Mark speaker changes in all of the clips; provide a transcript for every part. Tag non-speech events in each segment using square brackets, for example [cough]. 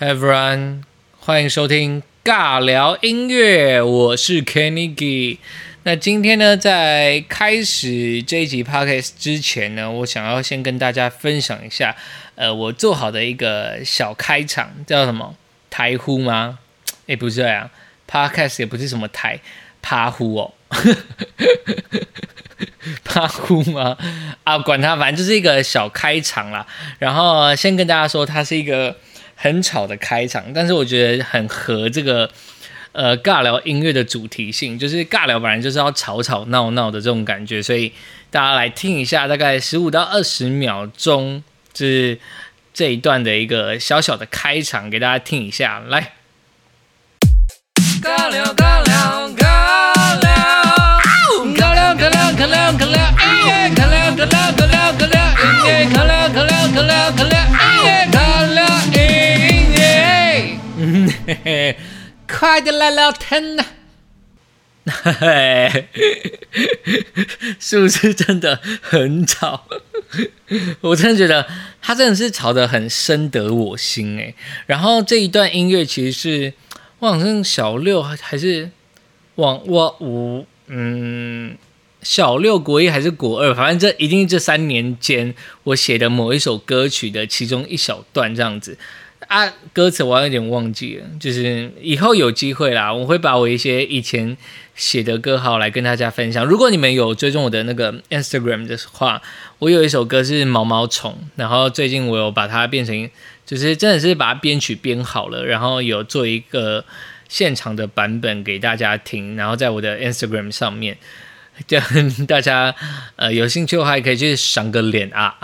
Speaker 1: Hi everyone，欢迎收听尬聊音乐，我是 Kenny G。那今天呢，在开始这一集 podcast 之前呢，我想要先跟大家分享一下，呃，我做好的一个小开场，叫什么台呼吗？诶，不是这样，podcast 也不是什么台趴呼哦，[laughs] 趴呼吗？啊，管它，反正就是一个小开场啦。然后先跟大家说，它是一个。很吵的开场，但是我觉得很合这个呃尬聊音乐的主题性，就是尬聊本来就是要吵吵闹闹的这种感觉，所以大家来听一下，大概十五到二十秒钟，就是这一段的一个小小的开场，给大家听一下，来。尬聊尬聊快点来聊天呐！嘿，是不是真的很吵？我真的觉得他真的是吵得很深得我心哎。然后这一段音乐其实是我好像小六还是往我五嗯小六国一还是国二，反正这一定这三年间我写的某一首歌曲的其中一小段这样子。啊，歌词我有点忘记了，就是以后有机会啦，我会把我一些以前写的歌好来跟大家分享。如果你们有追踪我的那个 Instagram 的话，我有一首歌是毛毛虫，然后最近我有把它变成，就是真的是把它编曲编好了，然后有做一个现场的版本给大家听，然后在我的 Instagram 上面。[laughs] 这样大家呃有兴趣的话，可以去赏个脸啊。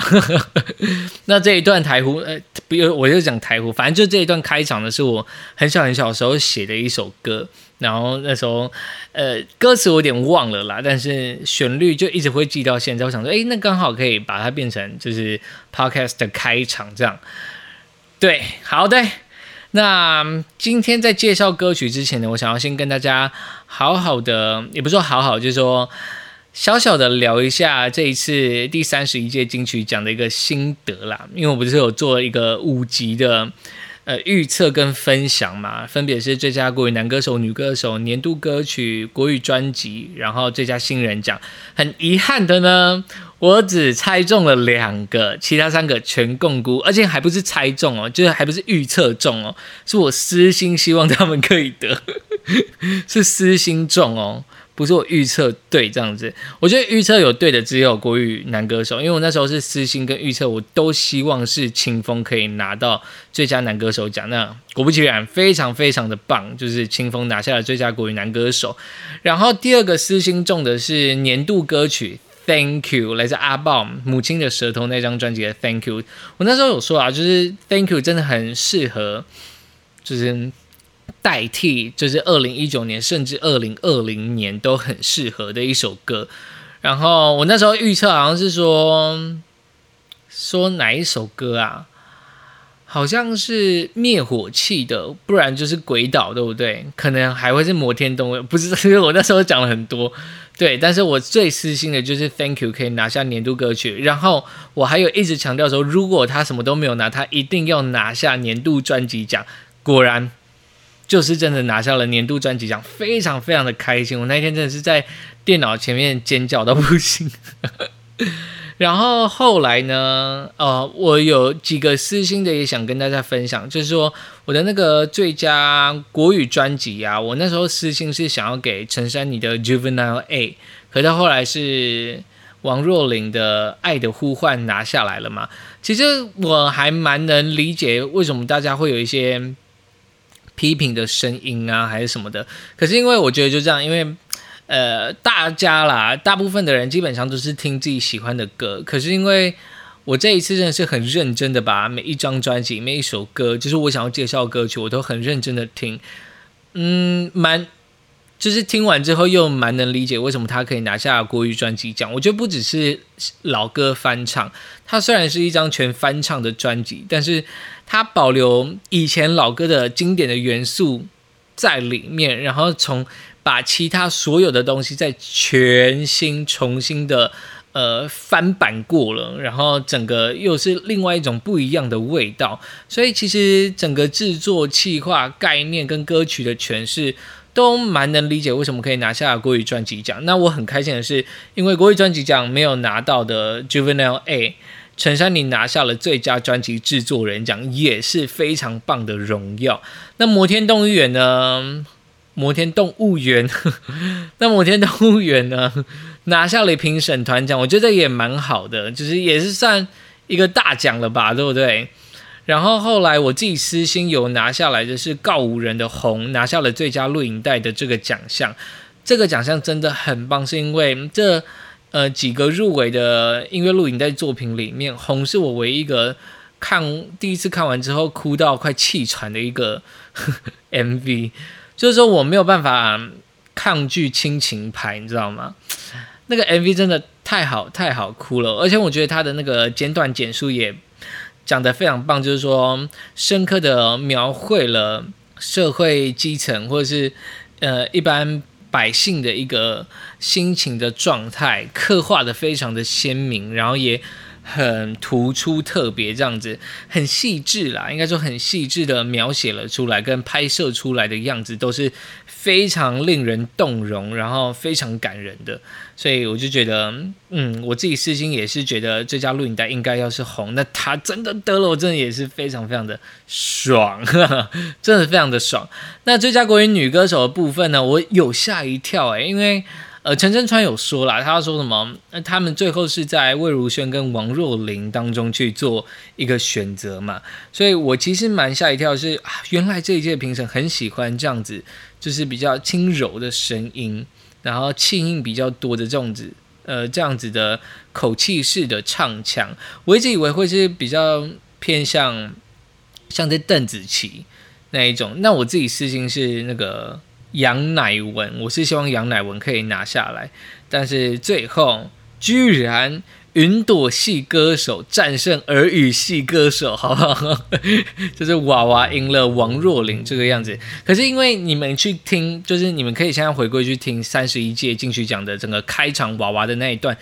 Speaker 1: [laughs] 那这一段台湖呃，不，我就讲台湖，反正就这一段开场的是我很小很小时候写的一首歌，然后那时候呃歌词我有点忘了啦，但是旋律就一直会记到现在。我想说，哎，那刚好可以把它变成就是 podcast 的开场这样。对，好的。那今天在介绍歌曲之前呢，我想要先跟大家好好的，也不是说好好，就是说小小的聊一下这一次第三十一届金曲奖的一个心得啦。因为我不是有做一个五集的呃预测跟分享嘛，分别是最佳国语男歌手、女歌手、年度歌曲、国语专辑，然后最佳新人奖。很遗憾的呢。我只猜中了两个，其他三个全共估，而且还不是猜中哦，就是还不是预测中哦，是我私心希望他们可以得，[laughs] 是私心中哦，不是我预测对这样子。我觉得预测有对的只有国语男歌手，因为我那时候是私心跟预测，我都希望是清风可以拿到最佳男歌手奖。那果不其然，非常非常的棒，就是清风拿下了最佳国语男歌手。然后第二个私心中的是年度歌曲。Thank you，来自阿豹《母亲的舌头》那张专辑的 Thank you。我那时候有说啊，就是 Thank you 真的很适合，就是代替，就是二零一九年甚至二零二零年都很适合的一首歌。然后我那时候预测好像是说，说哪一首歌啊？好像是灭火器的，不然就是鬼岛，对不对？可能还会是摩天动不是？因为我那时候讲了很多，对。但是我最私心的就是 Thank you 可以拿下年度歌曲，然后我还有一直强调说，如果他什么都没有拿，他一定要拿下年度专辑奖。果然就是真的拿下了年度专辑奖，非常非常的开心。我那天真的是在电脑前面尖叫到不行。然后后来呢？呃，我有几个私心的也想跟大家分享，就是说我的那个最佳国语专辑啊，我那时候私心是想要给陈珊妮的《Juvenile A》，可到后来是王若琳的《爱的呼唤》拿下来了嘛。其实我还蛮能理解为什么大家会有一些批评的声音啊，还是什么的。可是因为我觉得就这样，因为。呃，大家啦，大部分的人基本上都是听自己喜欢的歌。可是因为我这一次真的是很认真的把每一张专辑、每一首歌，就是我想要介绍歌曲，我都很认真的听。嗯，蛮就是听完之后又蛮能理解为什么他可以拿下国语专辑奖。我觉得不只是老歌翻唱，它虽然是一张全翻唱的专辑，但是它保留以前老歌的经典的元素在里面，然后从。把其他所有的东西再全新、重新的呃翻版过了，然后整个又是另外一种不一样的味道，所以其实整个制作、企划、概念跟歌曲的诠释都蛮能理解为什么可以拿下国语专辑奖。那我很开心的是，因为国语专辑奖没有拿到的 Juvenile A。陈珊妮拿下了最佳专辑制作人奖，也是非常棒的荣耀。那摩天动物园呢？摩天动物园，[laughs] 那摩天动物园呢？拿下了评审团奖，我觉得也蛮好的，就是也是算一个大奖了吧，对不对？然后后来我自己私心有拿下来的是告五人的红，拿下了最佳录影带的这个奖项。这个奖项真的很棒，是因为这。呃，几个入围的音乐录影带作品里面，《红》是我唯一一个看第一次看完之后哭到快气喘的一个 [laughs] MV，就是说我没有办法抗拒亲情牌，你知道吗？那个 MV 真的太好太好哭了，而且我觉得他的那个简短简述也讲得非常棒，就是说深刻的描绘了社会基层或者是呃一般。百姓的一个心情的状态，刻画的非常的鲜明，然后也很突出、特别，这样子很细致啦，应该说很细致的描写了出来，跟拍摄出来的样子都是。非常令人动容，然后非常感人的，所以我就觉得，嗯，我自己私心也是觉得这家录影带应该要是红，那他真的得了，我真的也是非常非常的爽，[laughs] 真的非常的爽。那最佳国语女歌手的部分呢，我有吓一跳诶，因为。呃，陈真川有说了，他说什么？那他们最后是在魏如萱跟王若琳当中去做一个选择嘛？所以我其实蛮吓一跳，是啊原来这一届评审很喜欢这样子，就是比较轻柔的声音，然后气音比较多的这种子，呃，这样子的口气式的唱腔。我一直以为会是比较偏向像这邓紫棋那一种，那我自己私心是那个。杨乃文，我是希望杨乃文可以拿下来，但是最后居然云朵系歌手战胜耳语系歌手，好不好？就是娃娃赢了王若琳这个样子。可是因为你们去听，就是你们可以现在回归去听三十一届金曲奖的整个开场娃娃的那一段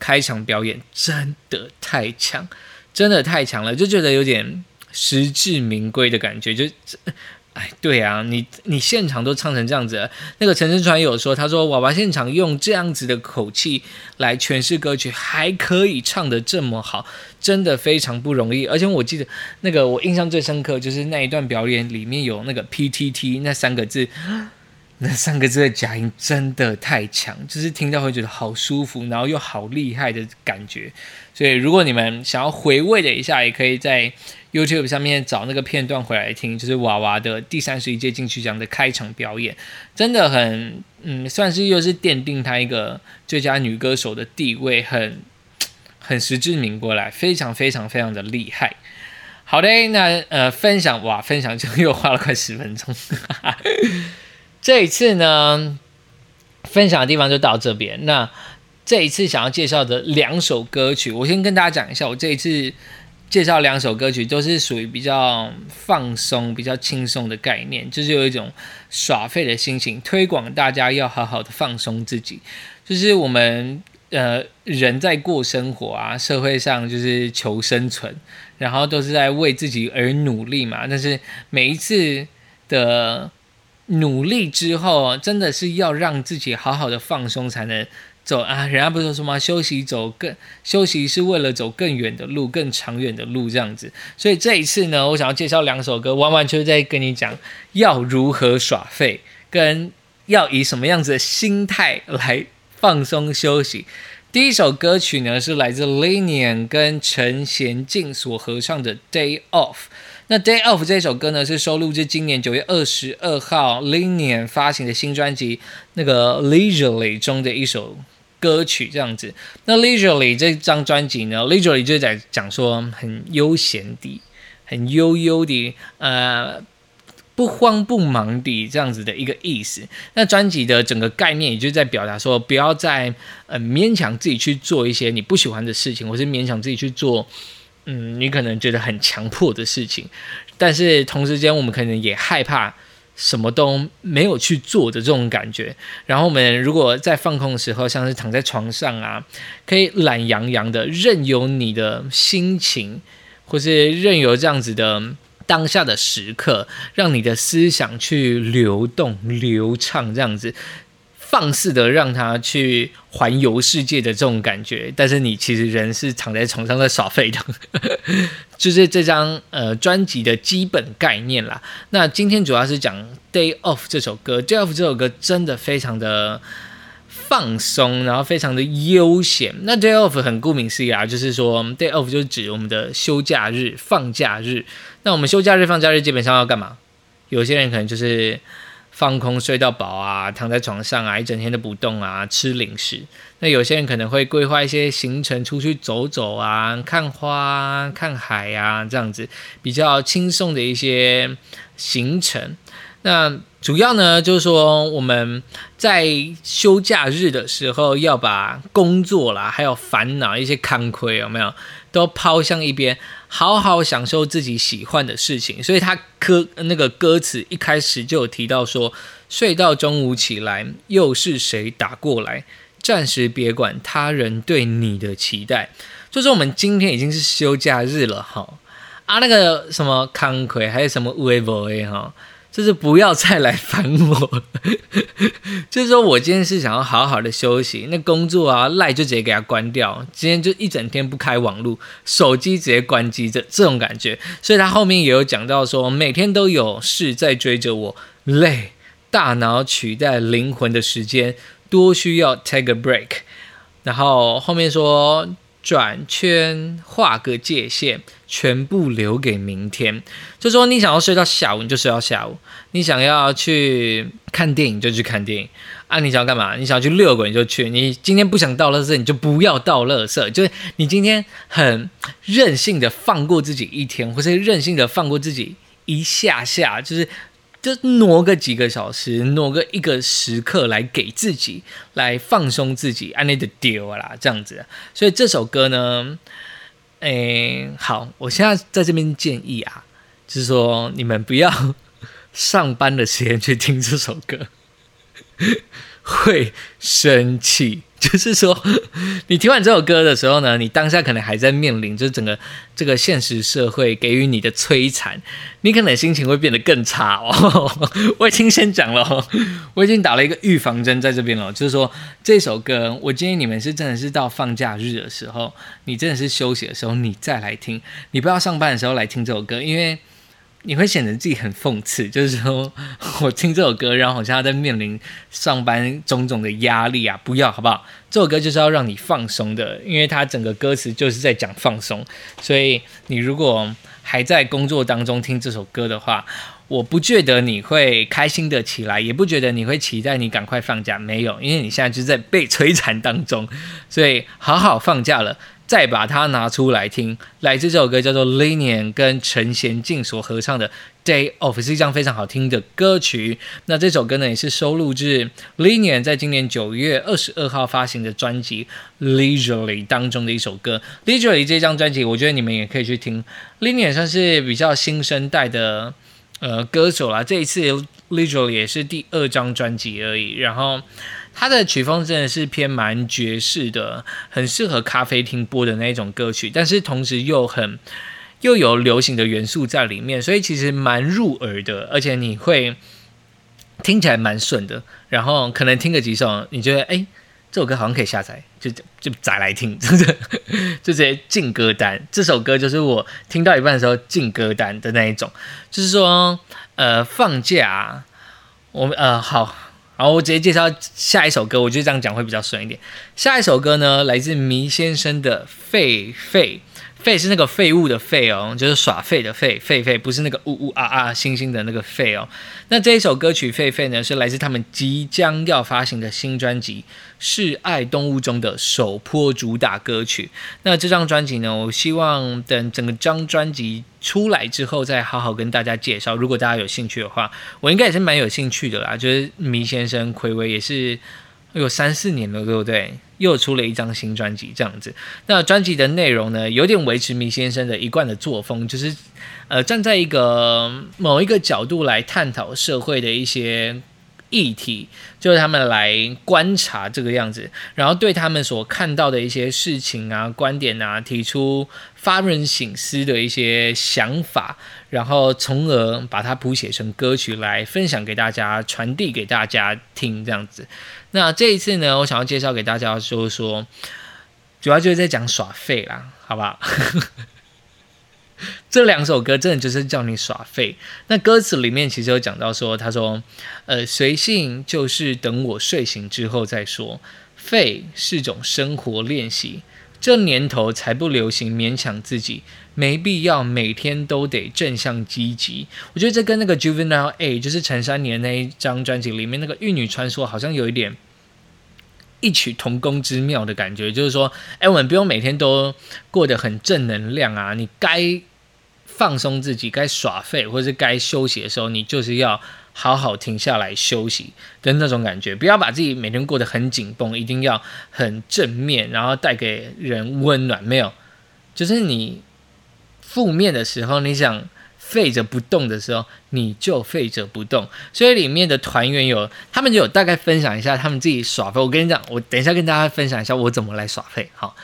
Speaker 1: 开场表演，真的太强，真的太强了，就觉得有点实至名归的感觉，就。哎，对啊，你你现场都唱成这样子，那个陈思传有说，他说娃娃现场用这样子的口气来诠释歌曲，还可以唱得这么好，真的非常不容易。而且我记得那个我印象最深刻就是那一段表演里面有那个 P T T 那三个字。那三个字的假音真的太强，就是听到会觉得好舒服，然后又好厉害的感觉。所以如果你们想要回味的一下，也可以在 YouTube 上面找那个片段回来听，就是娃娃的第三十一届金曲奖的开场表演，真的很，嗯，算是又是奠定她一个最佳女歌手的地位，很很实至名归来，非常非常非常的厉害。好的，那呃，分享哇，分享就 [laughs] 又花了快十分钟。这一次呢，分享的地方就到这边。那这一次想要介绍的两首歌曲，我先跟大家讲一下。我这一次介绍两首歌曲，都是属于比较放松、比较轻松的概念，就是有一种耍废的心情，推广大家要好好的放松自己。就是我们呃人在过生活啊，社会上就是求生存，然后都是在为自己而努力嘛。但是每一次的努力之后，真的是要让自己好好的放松，才能走啊！人家不是说什么休息走更休息是为了走更远的路、更长远的路这样子。所以这一次呢，我想要介绍两首歌，完完全全在跟你讲要如何耍废，跟要以什么样子的心态来放松休息。第一首歌曲呢，是来自 Linian 跟陈贤静所合唱的《Day Off》。那《Day Off》这首歌呢，是收录自今年九月二十二号 Linian 发行的新专辑那个 Leisurely 中的一首歌曲，这样子。那 Leisurely 这张专辑呢，Leisurely 就在讲说很悠闲的、很悠悠的，呃，不慌不忙的这样子的一个意思。那专辑的整个概念，也就在表达说，不要再呃勉强自己去做一些你不喜欢的事情，或是勉强自己去做。嗯，你可能觉得很强迫的事情，但是同时间我们可能也害怕什么都没有去做的这种感觉。然后我们如果在放空的时候，像是躺在床上啊，可以懒洋洋的，任由你的心情，或是任由这样子的当下的时刻，让你的思想去流动、流畅，这样子。放肆的让他去环游世界的这种感觉，但是你其实人是躺在床上在耍废的，[laughs] 就是这张呃专辑的基本概念啦。那今天主要是讲《Day Off》这首歌，《Day Off》这首歌真的非常的放松，然后非常的悠闲。那《Day Off》很顾名思义啊，就是说《Day Off》就是指我们的休假日、放假日。那我们休假日、放假日基本上要干嘛？有些人可能就是。放空睡到饱啊，躺在床上啊，一整天都不动啊，吃零食。那有些人可能会规划一些行程，出去走走啊，看花、看海啊，这样子比较轻松的一些行程。那主要呢，就是说我们在休假日的时候，要把工作啦，还有烦恼一些看亏有没有，都抛向一边。好好享受自己喜欢的事情，所以他歌那个歌词一开始就有提到说，睡到中午起来，又是谁打过来？暂时别管他人对你的期待，就是我们今天已经是休假日了哈啊，那个什么康奎还有什么微博哎哈。就是不要再来烦我，[laughs] 就是说我今天是想要好好的休息，那工作啊赖就直接给他关掉，今天就一整天不开网络，手机直接关机，这这种感觉。所以他后面也有讲到说，每天都有事在追着我，累，大脑取代灵魂的时间多需要 take a break。然后后面说。转圈画个界限，全部留给明天。就说你想要睡到下午，你就睡到下午；你想要去看电影，就去看电影。啊，你想要干嘛？你想要去遛狗，你就去。你今天不想倒垃圾，你就不要倒垃圾。就是你今天很任性的放过自己一天，或是任性的放过自己一下下，就是。就挪个几个小时，挪个一个时刻来给自己，来放松自己，i need to do 啦，这样子。所以这首歌呢，诶，好，我现在在这边建议啊，就是说你们不要上班的时间去听这首歌，[laughs] 会生气。[laughs] 就是说，你听完这首歌的时候呢，你当下可能还在面临，就是整个这个现实社会给予你的摧残，你可能心情会变得更差哦。[laughs] 我已经先讲了，我已经打了一个预防针在这边了，就是说这首歌，我建议你们是真的是到放假日的时候，你真的是休息的时候，你再来听，你不要上班的时候来听这首歌，因为。你会显得自己很讽刺，就是说 [laughs] 我听这首歌，然后好像在面临上班种种的压力啊！不要，好不好？这首歌就是要让你放松的，因为它整个歌词就是在讲放松。所以你如果还在工作当中听这首歌的话，我不觉得你会开心的起来，也不觉得你会期待你赶快放假。没有，因为你现在就在被摧残当中，所以好好放假了。再把它拿出来听，来自这首歌叫做 Linian 跟陈贤静所合唱的 Day Off，是一张非常好听的歌曲。那这首歌呢，也是收录至 Linian 在今年九月二十二号发行的专辑 Leisurely 当中的一首歌。Leisurely 这张专辑，我觉得你们也可以去听。Linian 算是比较新生代的呃歌手啦，这一次 Leisurely 也是第二张专辑而已，然后。它的曲风真的是偏蛮爵士的，很适合咖啡厅播的那种歌曲，但是同时又很又有流行的元素在里面，所以其实蛮入耳的，而且你会听起来蛮顺的。然后可能听个几首，你觉得哎，这首歌好像可以下载，就就载来听，就就直接进歌单。这首歌就是我听到一半的时候进歌单的那一种，就是说呃放假，我们呃好。好，我直接介绍下一首歌，我觉得这样讲会比较顺一点。下一首歌呢，来自迷先生的《狒狒》。废是那个废物的废哦，就是耍废的废，废废不是那个呜呜啊啊星星的那个废哦。那这一首歌曲《废废》呢，是来自他们即将要发行的新专辑《是爱动物》中的首播主打歌曲。那这张专辑呢，我希望等整个张专辑出来之后，再好好跟大家介绍。如果大家有兴趣的话，我应该也是蛮有兴趣的啦。就是迷先生、葵威也是。有三四年了，对不对？又出了一张新专辑，这样子。那专辑的内容呢，有点维持迷先生的一贯的作风，就是呃，站在一个某一个角度来探讨社会的一些。议题就是他们来观察这个样子，然后对他们所看到的一些事情啊、观点啊，提出发人省思的一些想法，然后从而把它谱写成歌曲来分享给大家、传递给大家听这样子。那这一次呢，我想要介绍给大家，就是说，主要就是在讲耍废啦，好不好？[laughs] 这两首歌真的就是叫你耍废。那歌词里面其实有讲到说，他说：“呃，随性就是等我睡醒之后再说。废是种生活练习，这年头才不流行勉强自己，没必要每天都得正向积极。”我觉得这跟那个 Juvenile A，就是陈珊妮的那一张专辑里面那个《玉女传说》好像有一点异曲同工之妙的感觉。就是说，哎，我们不用每天都过得很正能量啊，你该。放松自己，该耍废或是该休息的时候，你就是要好好停下来休息的那种感觉。不要把自己每天过得很紧绷，一定要很正面，然后带给人温暖。没有，就是你负面的时候，你想废着不动的时候，你就废着不动。所以里面的团员有，他们就有大概分享一下他们自己耍废。我跟你讲，我等一下跟大家分享一下我怎么来耍废。好，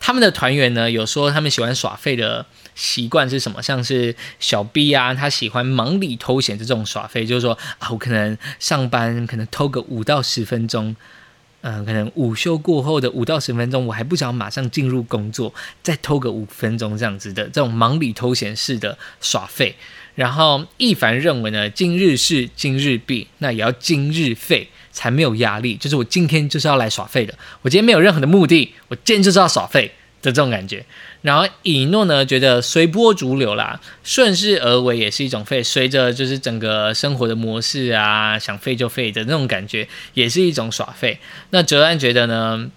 Speaker 1: 他们的团员呢有说他们喜欢耍废的。习惯是什么？像是小 B 啊，他喜欢忙里偷闲的这种耍废，就是说啊，我可能上班可能偷个五到十分钟，嗯，可能午休过后的五到十分钟，我还不想马上进入工作，再偷个五分钟这样子的这种忙里偷闲式的耍废。然后一凡认为呢，今日事今日毕，那也要今日废才没有压力，就是我今天就是要来耍废的，我今天没有任何的目的，我今天就是要耍废的这种感觉。然后以诺呢，觉得随波逐流啦，顺势而为也是一种废，随着就是整个生活的模式啊，想废就废的那种感觉，也是一种耍废。那哲安觉得呢，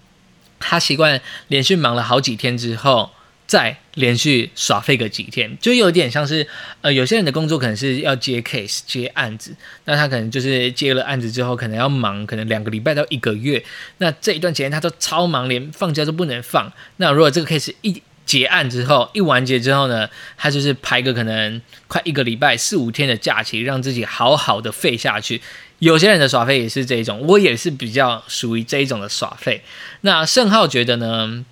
Speaker 1: 他习惯连续忙了好几天之后，再连续耍废个几天，就有点像是呃，有些人的工作可能是要接 case 接案子，那他可能就是接了案子之后，可能要忙，可能两个礼拜到一个月，那这一段时间他都超忙，连放假都不能放。那如果这个 case 一结案之后，一完结之后呢，他就是排个可能快一个礼拜四五天的假期，让自己好好的废下去。有些人的耍废也是这一种，我也是比较属于这一种的耍废。那盛浩觉得呢？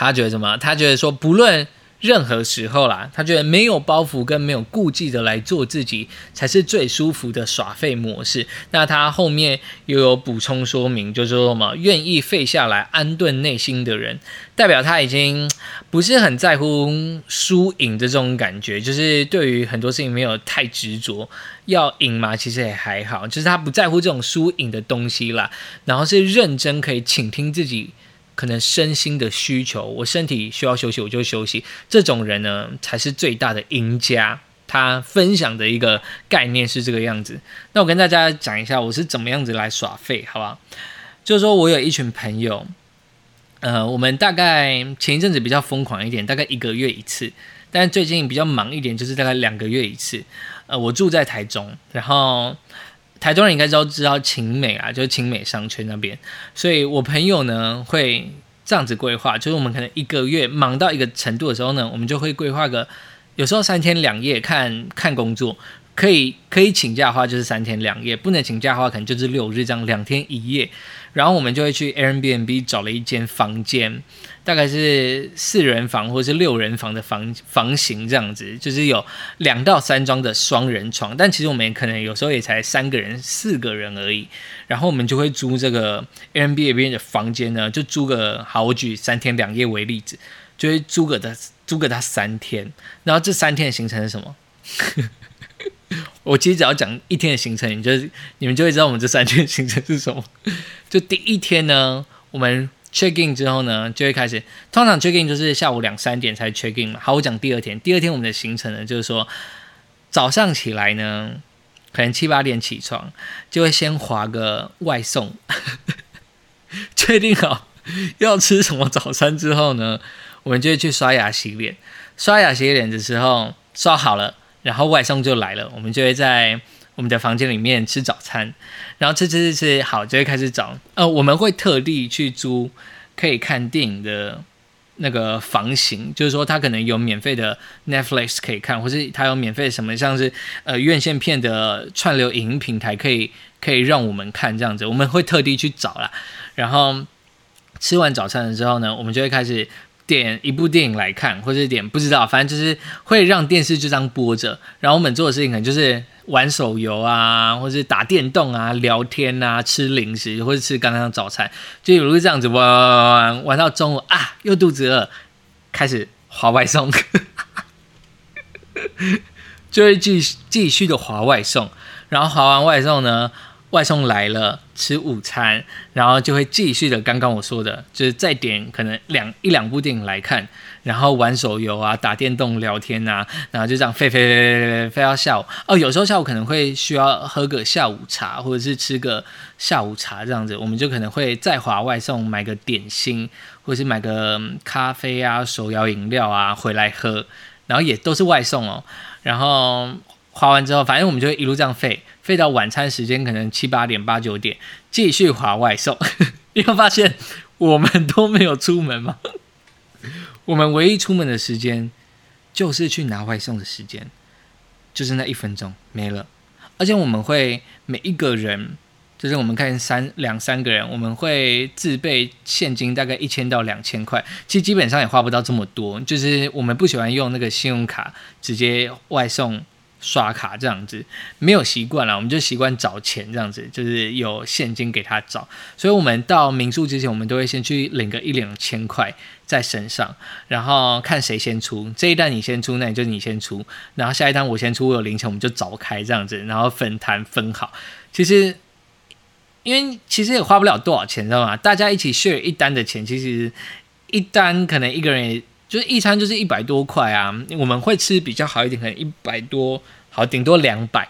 Speaker 1: 他觉得什么？他觉得说，不论。任何时候啦，他觉得没有包袱跟没有顾忌的来做自己，才是最舒服的耍废模式。那他后面又有补充说明，就是说什么愿意废下来安顿内心的人，代表他已经不是很在乎输赢的这种感觉，就是对于很多事情没有太执着。要赢嘛，其实也还好，就是他不在乎这种输赢的东西啦，然后是认真可以倾听自己。可能身心的需求，我身体需要休息，我就休息。这种人呢，才是最大的赢家。他分享的一个概念是这个样子。那我跟大家讲一下，我是怎么样子来耍废，好不好？就是说我有一群朋友，呃，我们大概前一阵子比较疯狂一点，大概一个月一次。但最近比较忙一点，就是大概两个月一次。呃，我住在台中，然后。台中人应该都知道晴美啊，就是晴美商圈那边，所以我朋友呢会这样子规划，就是我们可能一个月忙到一个程度的时候呢，我们就会规划个有时候三天两夜看看工作，可以可以请假的话就是三天两夜，不能请假的话可能就是六日这样两天一夜。然后我们就会去 Airbnb 找了一间房间，大概是四人房或者是六人房的房房型这样子，就是有两到三张的双人床。但其实我们可能有时候也才三个人、四个人而已。然后我们就会租这个 Airbnb 的房间呢，就租个好，我举三天两夜为例子，就会租个他租个他三天。然后这三天的行程是什么？[laughs] 我其实只要讲一天的行程，你就你们就会知道我们这三天的行程是什么。就第一天呢，我们 check in 之后呢，就会开始。通常 check in 就是下午两三点才 check in 嘛。好，我讲第二天。第二天我们的行程呢，就是说早上起来呢，可能七八点起床，就会先划个外送，[laughs] 确定好 [laughs] 要吃什么早餐之后呢，我们就会去刷牙洗脸。刷牙洗脸的时候刷好了。然后外送就来了，我们就会在我们的房间里面吃早餐，然后吃吃吃吃，好就会开始找，呃，我们会特地去租可以看电影的那个房型，就是说它可能有免费的 Netflix 可以看，或是它有免费什么像是呃院线片的串流影音平台可以可以让我们看这样子，我们会特地去找啦。然后吃完早餐的时候呢，我们就会开始。点一部电影来看，或者点不知道，反正就是会让电视就这样播着。然后我们做的事情可能就是玩手游啊，或者打电动啊、聊天啊、吃零食，或者吃刚刚早餐，就比如这样子玩玩到中午啊，又肚子饿，开始划外送，就会继继续的划外送。然后划完外送呢？外送来了，吃午餐，然后就会继续的。刚刚我说的，就是再点可能两一两部电影来看，然后玩手游啊，打电动、聊天啊，然后就这样飞飞飞飞飞飞到下午。哦，有时候下午可能会需要喝个下午茶，或者是吃个下午茶这样子，我们就可能会再划外送，买个点心，或是买个咖啡啊、手摇饮料啊回来喝，然后也都是外送哦。然后划完之后，反正我们就一路这样飞。飞到晚餐时间，可能七八点、八九点，继续划外送。[laughs] 你会发现，我们都没有出门吗？[laughs] 我们唯一出门的时间，就是去拿外送的时间，就是那一分钟没了。而且我们会每一个人，就是我们看三两三个人，我们会自备现金大概一千到两千块。其实基本上也花不到这么多，就是我们不喜欢用那个信用卡直接外送。刷卡这样子没有习惯了，我们就习惯找钱这样子，就是有现金给他找。所以，我们到民宿之前，我们都会先去领个一两千块在身上，然后看谁先出。这一单你先出，那你就你先出。然后下一单我先出，我有零钱，我们就找开这样子，然后分摊分好。其实，因为其实也花不了多少钱，知道吗？大家一起 share 一单的钱，其实一单可能一个人。就是一餐就是一百多块啊，我们会吃比较好一点，可能一百多，好顶多两百，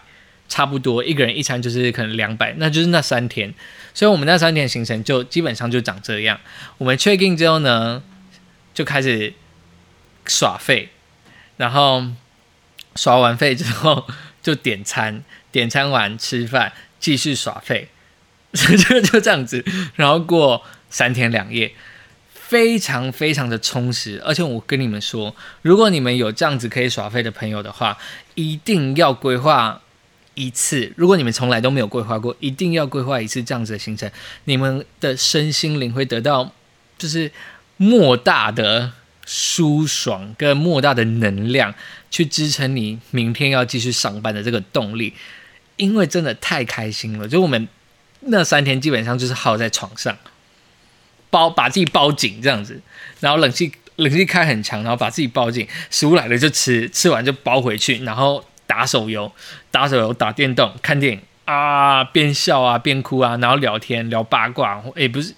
Speaker 1: 差不多一个人一餐就是可能两百，那就是那三天，所以我们那三天行程就基本上就长这样。我们确定之后呢，就开始耍费，然后耍完费之后 [laughs] 就点餐，点餐完吃饭，继续耍费，[laughs] 就就这样子，然后过三天两夜。非常非常的充实，而且我跟你们说，如果你们有这样子可以耍废的朋友的话，一定要规划一次。如果你们从来都没有规划过，一定要规划一次这样子的行程，你们的身心灵会得到就是莫大的舒爽跟莫大的能量，去支撑你明天要继续上班的这个动力。因为真的太开心了，就我们那三天基本上就是耗在床上。包把自己包紧这样子，然后冷气冷气开很强，然后把自己包紧，食物来了就吃，吃完就包回去，然后打手游，打手游打电动，看电影。啊，边笑啊边哭啊，然后聊天聊八卦，也不是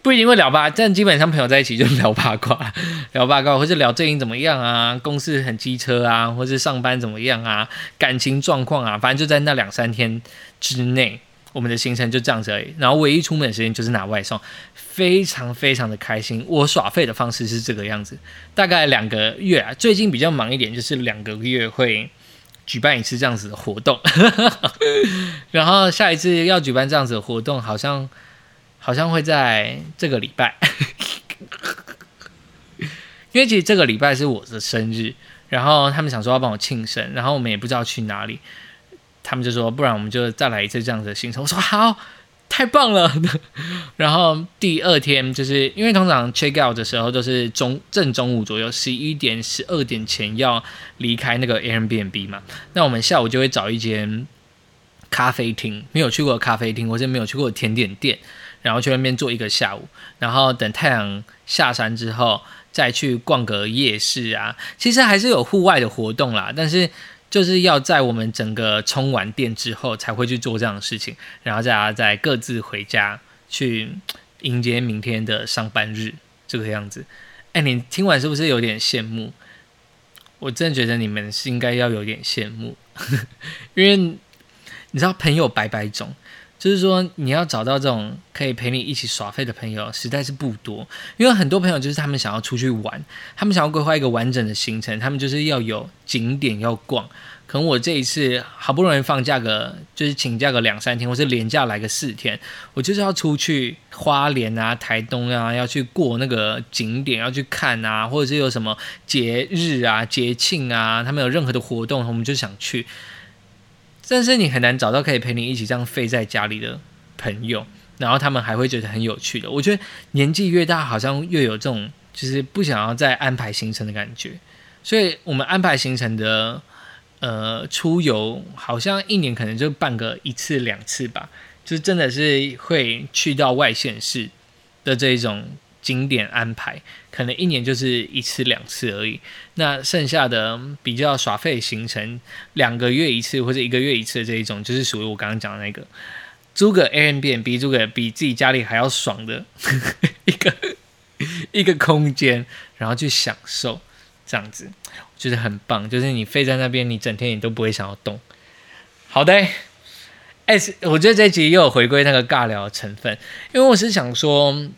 Speaker 1: 不一定会聊八，但基本上朋友在一起就聊八卦，聊八卦或者聊最近怎么样啊，公司很机车啊，或是上班怎么样啊，感情状况啊，反正就在那两三天之内。我们的行程就这样子而已，然后唯一出门的时间就是拿外送，非常非常的开心。我耍废的方式是这个样子，大概两个月啊，最近比较忙一点，就是两个月会举办一次这样子的活动，[laughs] 然后下一次要举办这样子的活动，好像好像会在这个礼拜，[laughs] 因为其实这个礼拜是我的生日，然后他们想说要帮我庆生，然后我们也不知道去哪里。他们就说，不然我们就再来一次这样子的行程。我说好，太棒了。[laughs] 然后第二天，就是因为通常 check out 的时候都是中正中午左右，十一点、十二点前要离开那个 Airbnb 嘛。那我们下午就会找一间咖啡厅，没有去过咖啡厅，或者没有去过甜点店，然后去那边坐一个下午，然后等太阳下山之后，再去逛个夜市啊。其实还是有户外的活动啦，但是。就是要在我们整个充完电之后才会去做这样的事情，然后大家再各自回家去迎接明天的上班日，这个样子。哎，你听完是不是有点羡慕？我真的觉得你们是应该要有点羡慕，[laughs] 因为你知道朋友百百种。就是说，你要找到这种可以陪你一起耍废的朋友，实在是不多。因为很多朋友就是他们想要出去玩，他们想要规划一个完整的行程，他们就是要有景点要逛，可能我这一次好不容易放假个，就是请假个两三天，或是连假来个四天，我就是要出去花莲啊、台东啊，要去过那个景点，要去看啊，或者是有什么节日啊、节庆啊，他们有任何的活动，我们就想去。但是你很难找到可以陪你一起这样废在家里的朋友，然后他们还会觉得很有趣的。我觉得年纪越大，好像越有这种就是不想要再安排行程的感觉。所以我们安排行程的呃出游，好像一年可能就办个一次两次吧，就真的是会去到外县市的这一种。景点安排可能一年就是一次两次而已，那剩下的比较耍废行程，两个月一次或者一个月一次的这一种，就是属于我刚刚讲的那个租个 Airbnb，租个比自己家里还要爽的一个一个空间，然后去享受这样子，我觉得很棒。就是你飞在那边，你整天你都不会想要动。好的，哎，我觉得这集又有回归那个尬聊成分，因为我是想说。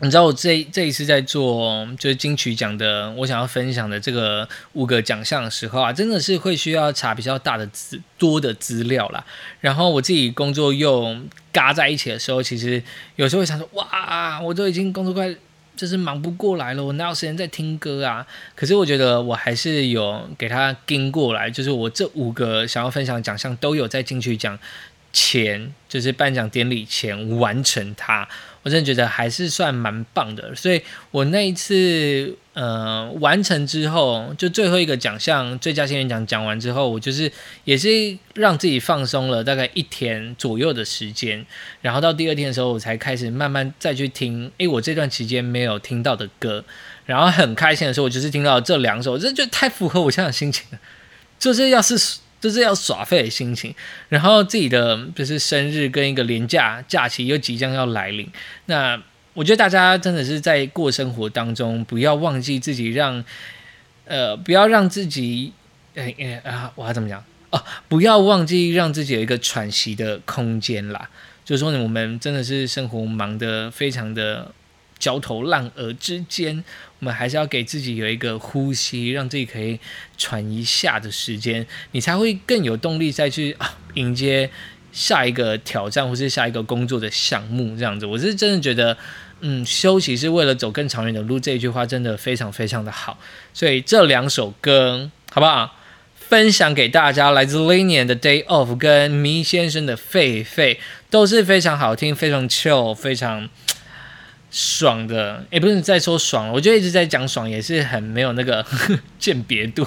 Speaker 1: 你知道我这这一次在做就是金曲奖的，我想要分享的这个五个奖项的时候啊，真的是会需要查比较大的资多的资料啦。然后我自己工作又嘎在一起的时候，其实有时候会想说，哇，我都已经工作快就是忙不过来了，我哪有时间在听歌啊？可是我觉得我还是有给他跟过来，就是我这五个想要分享奖项都有在金曲奖前，就是颁奖典礼前完成它。我真的觉得还是算蛮棒的，所以我那一次呃完成之后，就最后一个奖项最佳新人奖讲完之后，我就是也是让自己放松了大概一天左右的时间，然后到第二天的时候，我才开始慢慢再去听，诶，我这段期间没有听到的歌，然后很开心的时候，我就是听到这两首，这就太符合我现在的心情了，就是要是。就是要耍废的心情，然后自己的就是生日跟一个年假假期又即将要来临，那我觉得大家真的是在过生活当中，不要忘记自己让，呃，不要让自己，哎哎啊，我要怎么讲哦？不要忘记让自己有一个喘息的空间啦。就是说，我们真的是生活忙得非常的。焦头烂额之间，我们还是要给自己有一个呼吸，让自己可以喘一下的时间，你才会更有动力再去啊迎接下一个挑战或是下一个工作的项目。这样子，我是真的觉得，嗯，休息是为了走更长远的路。这句话真的非常非常的好。所以这两首歌好不好？分享给大家，来自 Linian 的 Day Off 跟迷先生的狒狒都是非常好听，非常 chill，非常。爽的，也不是在说爽，我觉得一直在讲爽，也是很没有那个 [laughs] 鉴别度。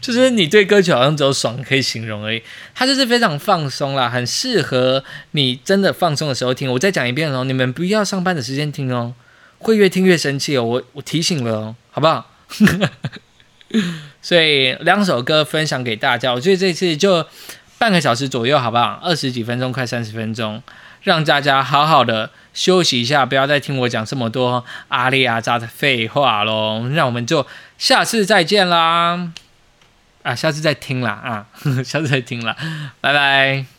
Speaker 1: 就是你对歌曲好像只有爽可以形容而已，它就是非常放松啦，很适合你真的放松的时候听。我再讲一遍哦，你们不要上班的时间听哦，会越听越生气哦。我我提醒了哦，好不好？[laughs] 所以两首歌分享给大家，我觉得这次就半个小时左右，好不好？二十几分钟，快三十分钟。让大家好好的休息一下，不要再听我讲这么多阿里阿扎的废话喽。那我们就下次再见啦！啊，下次再听啦啊，[laughs] 下次再听啦，拜拜。